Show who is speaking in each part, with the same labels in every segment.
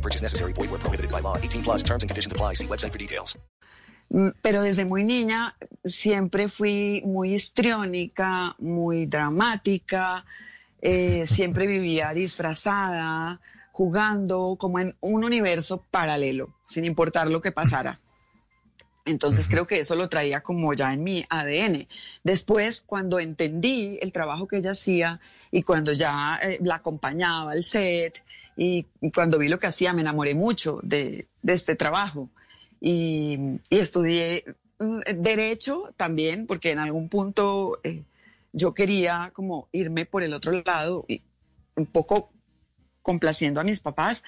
Speaker 1: No purchase necessary. Void where prohibited by law. 18 plus terms and conditions apply. See website for details.
Speaker 2: Pero desde muy niña siempre fui muy histriónica, muy dramática, eh, siempre vivía disfrazada, jugando como en un universo paralelo, sin importar lo que pasara. Entonces creo que eso lo traía como ya en mi ADN. Después, cuando entendí el trabajo que ella hacía y cuando ya eh, la acompañaba al set y cuando vi lo que hacía, me enamoré mucho de, de este trabajo. Y, y estudié mm, derecho también, porque en algún punto eh, yo quería como irme por el otro lado y un poco complaciendo a mis papás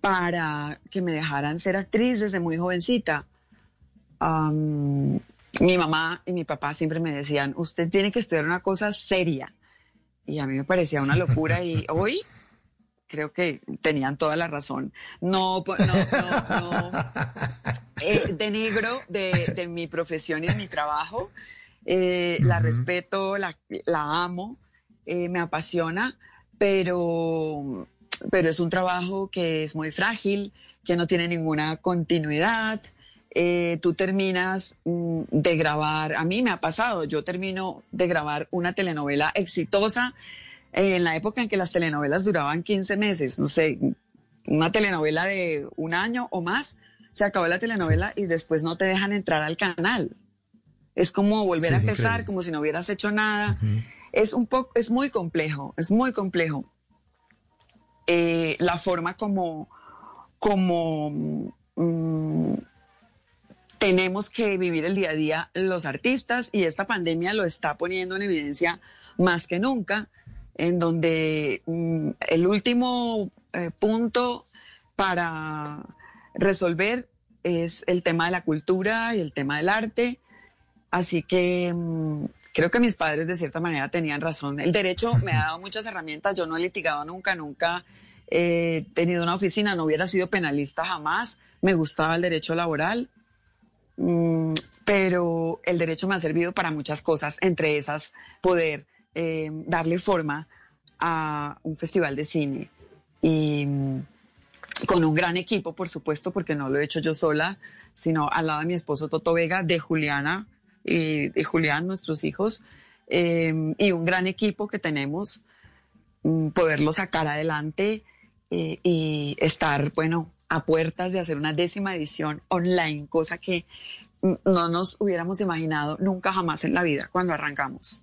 Speaker 2: para que me dejaran ser actriz desde muy jovencita. Mi mamá y mi papá siempre me decían, usted tiene que estudiar una cosa seria. Y a mí me parecía una locura y hoy creo que tenían toda la razón. No, no, no, no. Eh, denigro de, de mi profesión y de mi trabajo. Eh, La respeto, la, la amo, eh, me apasiona, pero, pero es un trabajo que es muy frágil, que no tiene ninguna continuidad. Eh, tú terminas mm, de grabar, a mí me ha pasado, yo termino de grabar una telenovela exitosa en la época en que las telenovelas duraban 15 meses, no sé, una telenovela de un año o más, se acabó la telenovela y después no te dejan entrar al canal. Es como volver
Speaker 3: Sí,
Speaker 2: a empezar, como si no hubieras hecho nada. Es un poco, es muy complejo, es muy complejo. Eh, la forma como, como mm, tenemos que vivir el día a día los artistas y esta pandemia lo está poniendo en evidencia más que nunca, en donde mm, el último eh, punto para resolver es el tema de la cultura y el tema del arte. Así que mm, creo que mis padres de cierta manera tenían razón. El derecho me ha dado muchas herramientas. Yo no he litigado nunca, nunca he tenido una oficina, no hubiera sido penalista jamás. Me gustaba el derecho laboral. Mm, pero el derecho me ha servido para muchas cosas, entre esas poder eh, darle forma a un festival de cine y mm, con un gran equipo, por supuesto, porque no lo he hecho yo sola, sino al lado de mi esposo Toto Vega, de Juliana y de Julián, nuestros hijos, eh, y un gran equipo que tenemos, mm, poderlo sacar adelante eh, y estar, bueno, a puertas de hacer una décima edición online, cosa que mm, no nos hubiéramos imaginado nunca jamás en la vida cuando arrancamos.